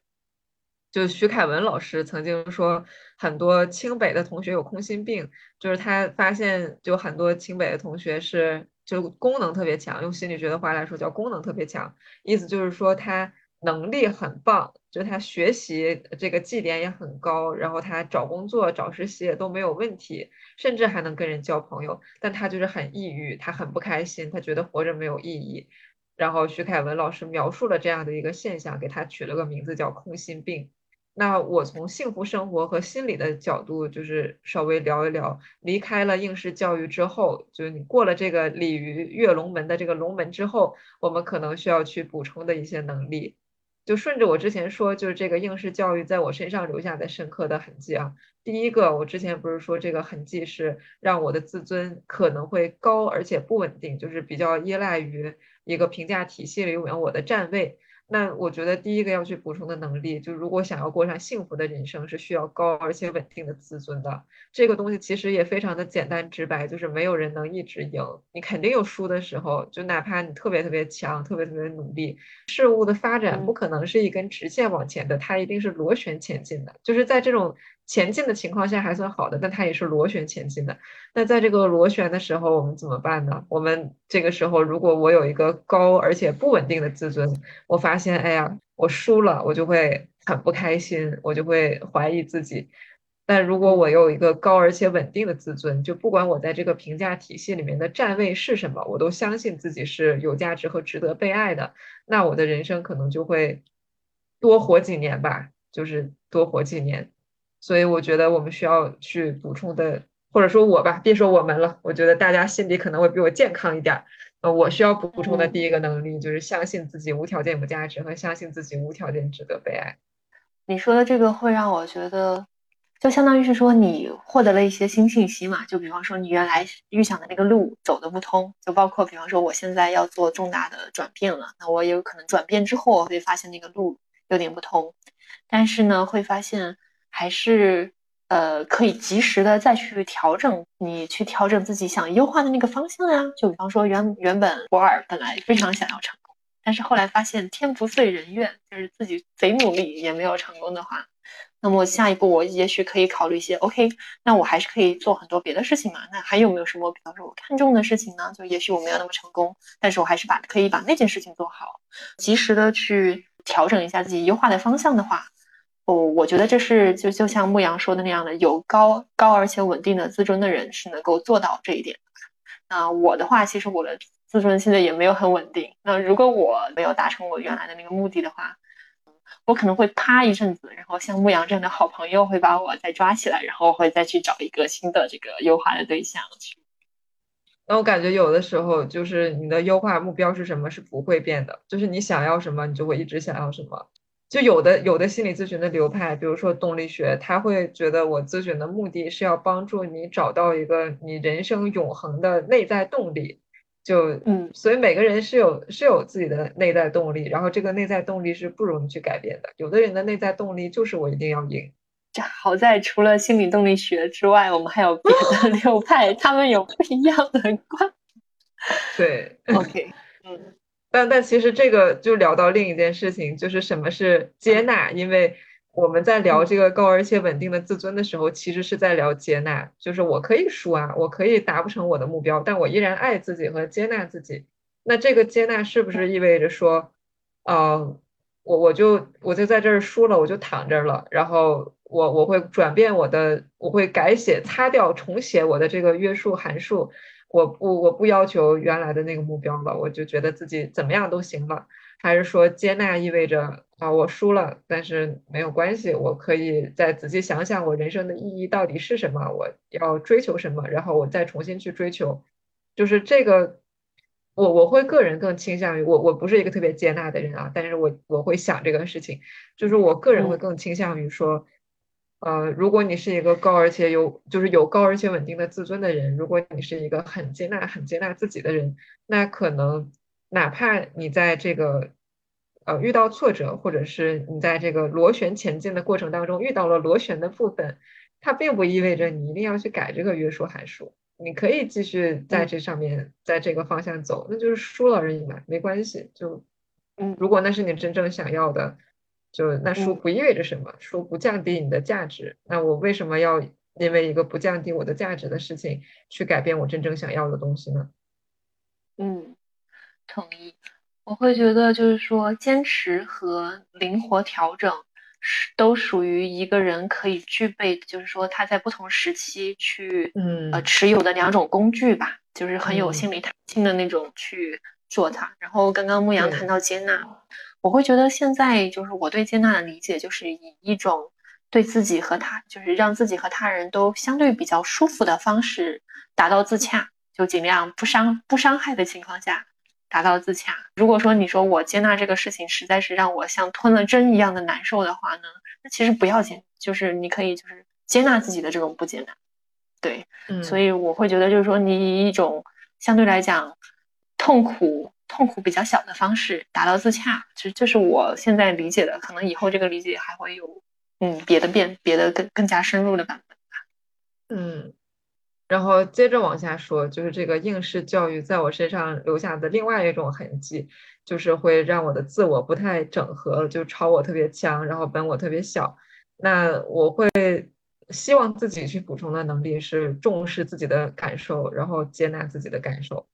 A: 就徐凯文老师曾经说，很多清北的同学有空心病，就是他发现，就很多清北的同学是就功能特别强，用心理学的话来说叫功能特别强，意思就是说他。能力很棒，就他学习这个绩点也很高，然后他找工作、找实习也都没有问题，甚至还能跟人交朋友。但他就是很抑郁，他很不开心，他觉得活着没有意义。然后徐凯文老师描述了这样的一个现象，给他取了个名字叫“空心病”。那我从幸福生活和心理的角度，就是稍微聊一聊，离开了应试教育之后，就是你过了这个鲤鱼跃龙门的这个龙门之后，我们可能需要去补充的一些能力。就顺着我之前说，就是这个应试教育在我身上留下的深刻的痕迹啊。第一个，我之前不是说这个痕迹是让我的自尊可能会高而且不稳定，就是比较依赖于一个评价体系里面我的站位。那我觉得第一个要去补充的能力，就如果想要过上幸福的人生，是需要高而且稳定的自尊的。这个东西其实也非常的简单直白，就是没有人能一直赢，你肯定有输的时候。就哪怕你特别特别强，特别特别努力，事物的发展不可能是一根直线往前的，它一定是螺旋前进的。就是在这种。前进的情况下还算好的，但它也是螺旋前进的。那在这个螺旋的时候，我们怎么办呢？我们这个时候，如果我有一个高而且不稳定的自尊，我发现，哎呀，我输了，我就会很不开心，我就会怀疑自己。但如果我有一个高而且稳定的自尊，就不管我在这个评价体系里面的站位是什么，我都相信自己是有价值和值得被爱的。那我的人生可能就会多活几年吧，就是多活几年。所以我觉得我们需要去补充的，或者说我吧，别说我们了，我觉得大家心里可能会比我健康一点。呃，我需要补充的第一个能力就是相信自己无条件有价值和相信自己无条件值得被爱。
B: 你说的这个会让我觉得，就相当于是说你获得了一些新信息嘛。就比方说你原来预想的那个路走的不通，就包括比方说我现在要做重大的转变了，那我也有可能转变之后我会发现那个路有点不通，但是呢会发现。还是呃，可以及时的再去调整，你去调整自己想优化的那个方向呀。就比方说，原原本博尔本来非常想要成功，但是后来发现天不遂人愿，就是自己贼努力也没有成功的话，那么下一步我也许可以考虑一些，OK，那我还是可以做很多别的事情嘛。那还有没有什么，比方说我看中的事情呢？就也许我没有那么成功，但是我还是把可以把那件事情做好，及时的去调整一下自己优化的方向的话，哦我觉得这是就就像牧羊说的那样的，有高高而且稳定的自尊的人是能够做到这一点。那我的话，其实我的自尊现在也没有很稳定。那如果我没有达成我原来的那个目的的话，我可能会趴一阵子，然后像牧羊这样的好朋友会把我再抓起来，然后会再去找一个新的这个优化的对象去。
A: 那我感觉有的时候就是你的优化目标是什么是不会变的，就是你想要什么，你就会一直想要什么。就有的有的心理咨询的流派，比如说动力学，他会觉得我咨询的目的是要帮助你找到一个你人生永恒的内在动力。就
B: 嗯，
A: 所以每个人是有是有自己的内在动力，然后这个内在动力是不容易去改变的。有的人的内在动力就是我一定要赢。
B: 这好在除了心理动力学之外，我们还有别的 [LAUGHS] 流派，他们有不一样的观。
A: 对
B: ，OK，嗯，
A: 但但其实这个就聊到另一件事情，就是什么是接纳，因为。我们在聊这个高而且稳定的自尊的时候，其实是在聊接纳，就是我可以输啊，我可以达不成我的目标，但我依然爱自己和接纳自己。那这个接纳是不是意味着说，呃，我我就我就在这儿输了，我就躺这儿了，然后我我会转变我的，我会改写、擦掉、重写我的这个约束函数，我不我不要求原来的那个目标了，我就觉得自己怎么样都行了。还是说接纳意味着啊，我输了，但是没有关系，我可以再仔细想想我人生的意义到底是什么，我要追求什么，然后我再重新去追求。就是这个，我我会个人更倾向于我我不是一个特别接纳的人啊，但是我我会想这个事情，就是我个人会更倾向于说，呃，如果你是一个高而且有就是有高而且稳定的自尊的人，如果你是一个很接纳很接纳自己的人，那可能。哪怕你在这个呃遇到挫折，或者是你在这个螺旋前进的过程当中遇到了螺旋的部分，它并不意味着你一定要去改这个约束函数，你可以继续在这上面，在这个方向走，那就是输了而已嘛，没关系。就
B: 嗯，
A: 如果那是你真正想要的，就那书不意味着什么，书不降低你的价值。那我为什么要因为一个不降低我的价值的事情去改变我真正想要的东西呢？
B: 嗯。同意，我会觉得就是说，坚持和灵活调整是都属于一个人可以具备，就是说他在不同时期去，
A: 嗯
B: 呃，持有的两种工具吧，就是很有心理弹性的那种去做它。然后刚刚牧羊谈到接纳，我会觉得现在就是我对接纳的理解，就是以一种对自己和他，就是让自己和他人都相对比较舒服的方式达到自洽，就尽量不伤不伤害的情况下。达到自洽。如果说你说我接纳这个事情实在是让我像吞了针一样的难受的话呢，那其实不要紧，就是你可以就是接纳自己的这种不接纳。对，所以我会觉得就是说你以一种相对来讲痛苦痛苦比较小的方式达到自洽，其实这是我现在理解的。可能以后这个理解还会有嗯别的变别的更更加深入的版本
A: 吧。嗯。然后接着往下说，就是这个应试教育在我身上留下的另外一种痕迹，就是会让我的自我不太整合，就超我特别强，然后本我特别小。那我会希望自己去补充的能力是重视自己的感受，然后接纳自己的感受。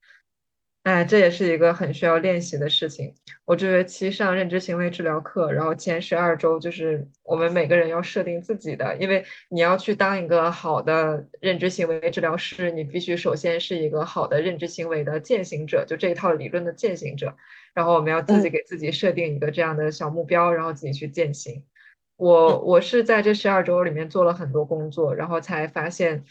A: 哎，这也是一个很需要练习的事情。我这学期上认知行为治疗课，然后前十二周就是我们每个人要设定自己的，因为你要去当一个好的认知行为治疗师，你必须首先是一个好的认知行为的践行者，就这一套理论的践行者。然后我们要自己给自己设定一个这样的小目标，然后自己去践行。我我是在这十二周里面做了很多工作，然后才发现。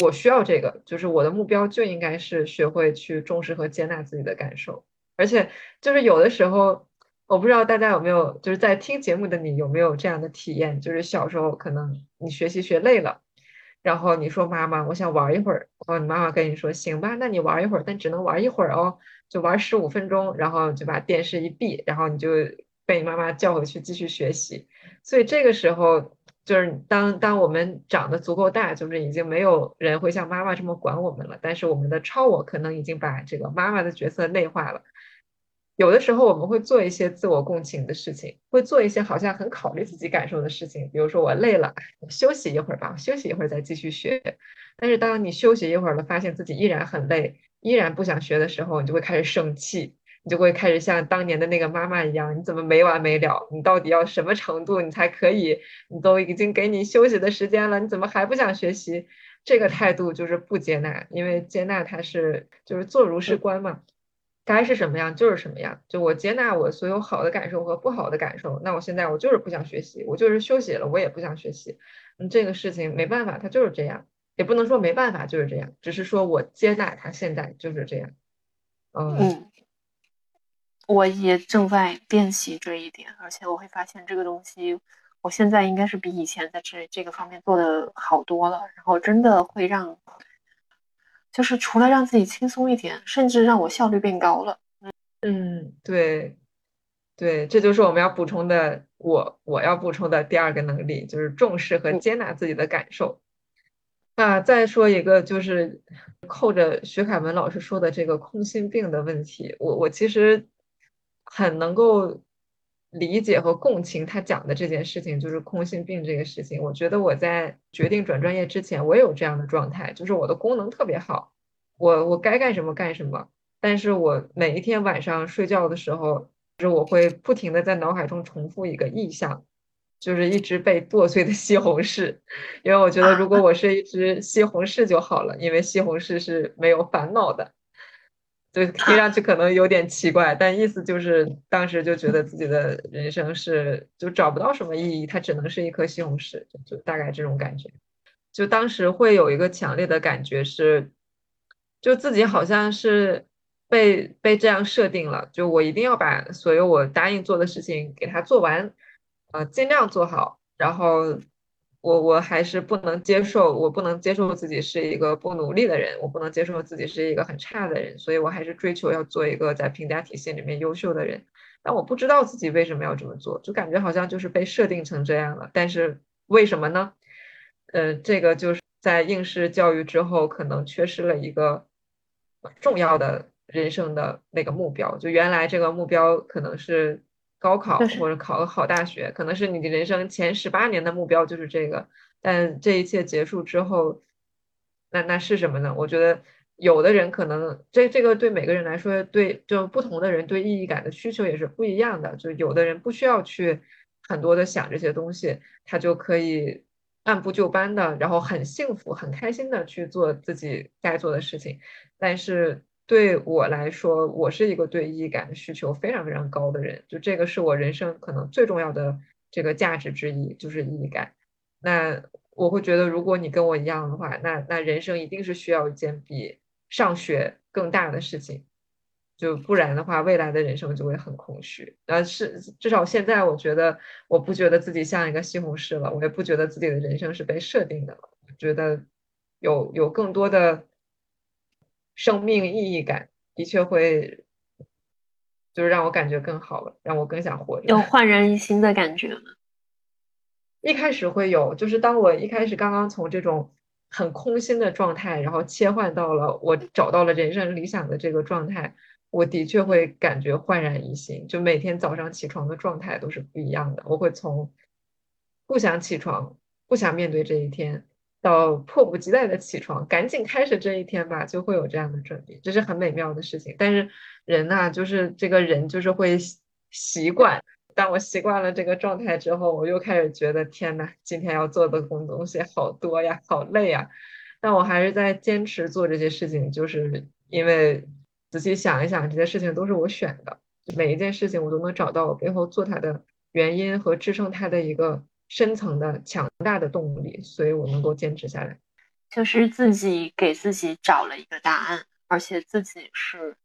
A: 我需要这个，就是我的目标就应该是学会去重视和接纳自己的感受，而且就是有的时候，我不知道大家有没有，就是在听节目的你有没有这样的体验，就是小时候可能你学习学累了，然后你说妈妈，我想玩一会儿，然后你妈妈跟你说行吧，那你玩一会儿，但只能玩一会儿哦，就玩十五分钟，然后就把电视一闭，然后你就被你妈妈叫回去继续学习，所以这个时候。就是当当我们长得足够大，就是已经没有人会像妈妈这么管我们了。但是我们的超我可能已经把这个妈妈的角色内化了。有的时候我们会做一些自我共情的事情，会做一些好像很考虑自己感受的事情。比如说我累了，休息一会儿吧，休息一会儿再继续学。但是当你休息一会儿了，发现自己依然很累，依然不想学的时候，你就会开始生气，你就会开始像当年的那个妈妈一样，你怎么没完没了？你到底要什么程度你才可以？你都已经给你休息的时间了，你怎么还不想学习？这个态度就是不接纳，因为接纳它是就是坐如是观嘛。该是什么样就是什么样，就我接纳我所有好的感受和不好的感受。那我现在我就是不想学习，我就是休息了，我也不想学习。嗯，这个事情没办法，它就是这样，也不能说没办法就是这样，只是说我接纳它现在就是这样。
B: 嗯，我也正在练习这一点，而且我会发现这个东西，我现在应该是比以前在这这个方面做的好多了，然后真的会让。就是除了让自己轻松一点，甚至让我效率变高了。
A: 嗯嗯，对，对，这就是我们要补充的，我我要补充的第二个能力，就是重视和接纳自己的感受。啊，再说一个，就是扣着徐凯文老师说的这个空心病的问题，我我其实很能够。理解和共情他讲的这件事情，就是空心病这个事情。我觉得我在决定转专业之前，我有这样的状态，就是我的功能特别好，我我该干什么干什么。但是我每一天晚上睡觉的时候，就是我会不停的在脑海中重复一个意象，就是一只被剁碎的西红柿，因为我觉得如果我是一只西红柿就好了，因为西红柿是没有烦恼的。就听上去可能有点奇怪，但意思就是当时就觉得自己的人生是就找不到什么意义，它只能是一颗西红柿，就大概这种感觉。就当时会有一个强烈的感觉是，就自己好像是被被这样设定了，就我一定要把所有我答应做的事情给他做完，呃，尽量做好，然后。我我还是不能接受，我不能接受自己是一个不努力的人，我不能接受自己是一个很差的人，所以我还是追求要做一个在评价体系里面优秀的人。但我不知道自己为什么要这么做，就感觉好像就是被设定成这样了。但是为什么呢？呃，这个就是在应试教育之后，可能缺失了一个重要的人生的那个目标。就原来这个目标可能是。高考或者考个好大学，可能是你的人生前十八年的目标就是这个。但这一切结束之后，那那是什么呢？我觉得有的人可能这这个对每个人来说，对就不同的人对意义感的需求也是不一样的。就有的人不需要去很多的想这些东西，他就可以按部就班的，然后很幸福、很开心的去做自己该做的事情。但是。对我来说，我是一个对意义感需求非常非常高的人，就这个是我人生可能最重要的这个价值之一，就是意义感。那我会觉得，如果你跟我一样的话，那那人生一定是需要一件比上学更大的事情，就不然的话，未来的人生就会很空虚。呃，是至少现在，我觉得我不觉得自己像一个西红柿了，我也不觉得自己的人生是被设定的了，觉得有有更多的。生命意义感的确会，就是让我感觉更好了，让我更想活着，
B: 有焕然一新的感觉吗？[LAUGHS]
A: 一开始会有，就是当我一开始刚刚从这种很空心的状态，然后切换到了我找到了人生理想的这个状态，我的确会感觉焕然一新，就每天早上起床的状态都是不一样的。我会从不想起床，不想面对这一天。到迫不及待的起床，赶紧开始这一天吧，就会有这样的转变，这是很美妙的事情。但是人呐，就是这个人就是会习惯。当我习惯了这个状态之后，我又开始觉得天呐，今天要做的工东西好多呀，好累呀。但我还是在坚持做这些事情，就是因为仔细想一想，这些事情都是我选的，每一件事情我都能找到我背后做它的原因和支撑它的一个。深层的强大的动力，所以我能够坚持下来，
B: 就是自己给自己找了一个答案，而且自己是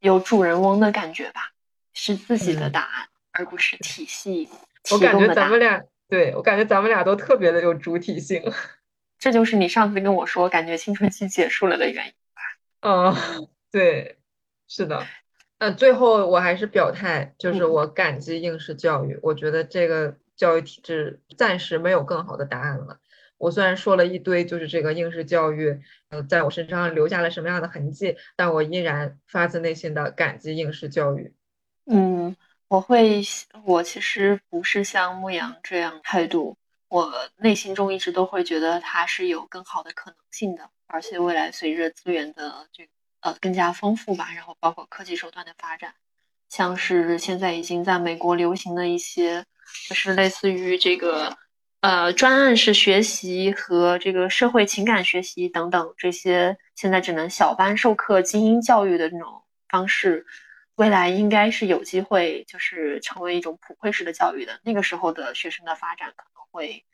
B: 有主人翁的感觉吧，是自己的答案，而不是体系。[LAUGHS]
A: 我感觉咱们俩，对我感觉咱们俩都特别的有主体性，[LAUGHS]
B: 这就是你上次跟我说感觉青春期结束了的原因吧？
A: 嗯，[LAUGHS] 对，是的。嗯，最后我还是表态，就是我感激应试教育，我觉得这个。教育体制暂时没有更好的答案了。我虽然说了一堆，就是这个应试教育，呃，在我身上留下了什么样的痕迹，但我依然发自内心的感激应试教育。
B: 嗯，我会，我其实不是像牧羊这样态度，我内心中一直都会觉得它是有更好的可能性的，而且未来随着资源的这呃更加丰富吧，然后包括科技手段的发展，像是现在已经在美国流行的一些，就是类似于这个。呃，专案式学习和这个社会情感学习等等这些，现在只能小班授课、精英教育的这种方式，未来应该是有机会，就是成为一种普惠式的教育的。那个时候的学生的发展可能会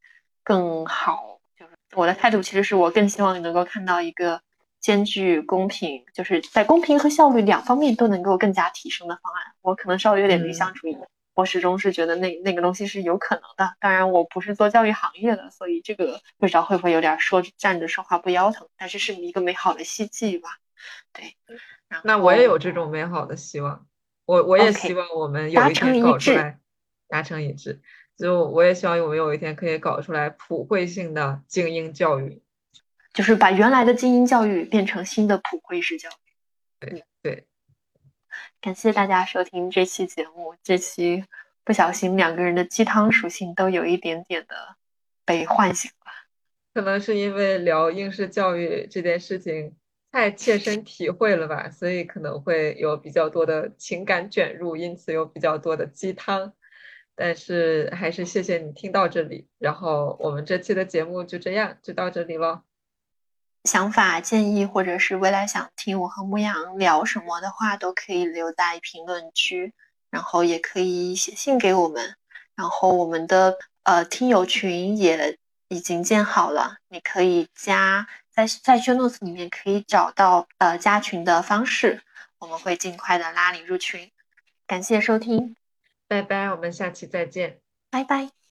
B: 更好。就是我的态度，其实是我更希望你能够看到一个兼具公平，就是在公平和效率两方面都能够更加提升的方案。我可能稍微有点理想主义。我始终是觉得那那个东西是有可能的，当然我不是做教育行业的，所以这个不知道会不会有点说站着说话不腰疼，但是是一个美好的希冀吧。对，
A: 那我也有这种美好的希望，我我也希望我们有一天搞出来，达成一致。就我也希望我们有一天可以搞出来普惠性的精英教育，
B: 就是把原来的精英教育变成新的普惠式教育。
A: 对对。
B: 感谢大家收听这期节目。这期不小心两个人的鸡汤属性都有一点点的被唤醒了，
A: 可能是因为聊应试教育这件事情太切身体会了吧，所以可能会有比较多的情感卷入，因此有比较多的鸡汤。但是还是谢谢你听到这里，然后我们这期的节目就这样就到这里了。
B: 想法、建议，或者是未来想听我和牧羊聊什么的话，都可以留在评论区，然后也可以写信给我们。然后我们的呃听友群也已经建好了，你可以加在在 show notes 里面可以找到呃加群的方式，我们会尽快的拉你入群。感谢收听，
A: 拜拜，我们下期再见，
B: 拜拜。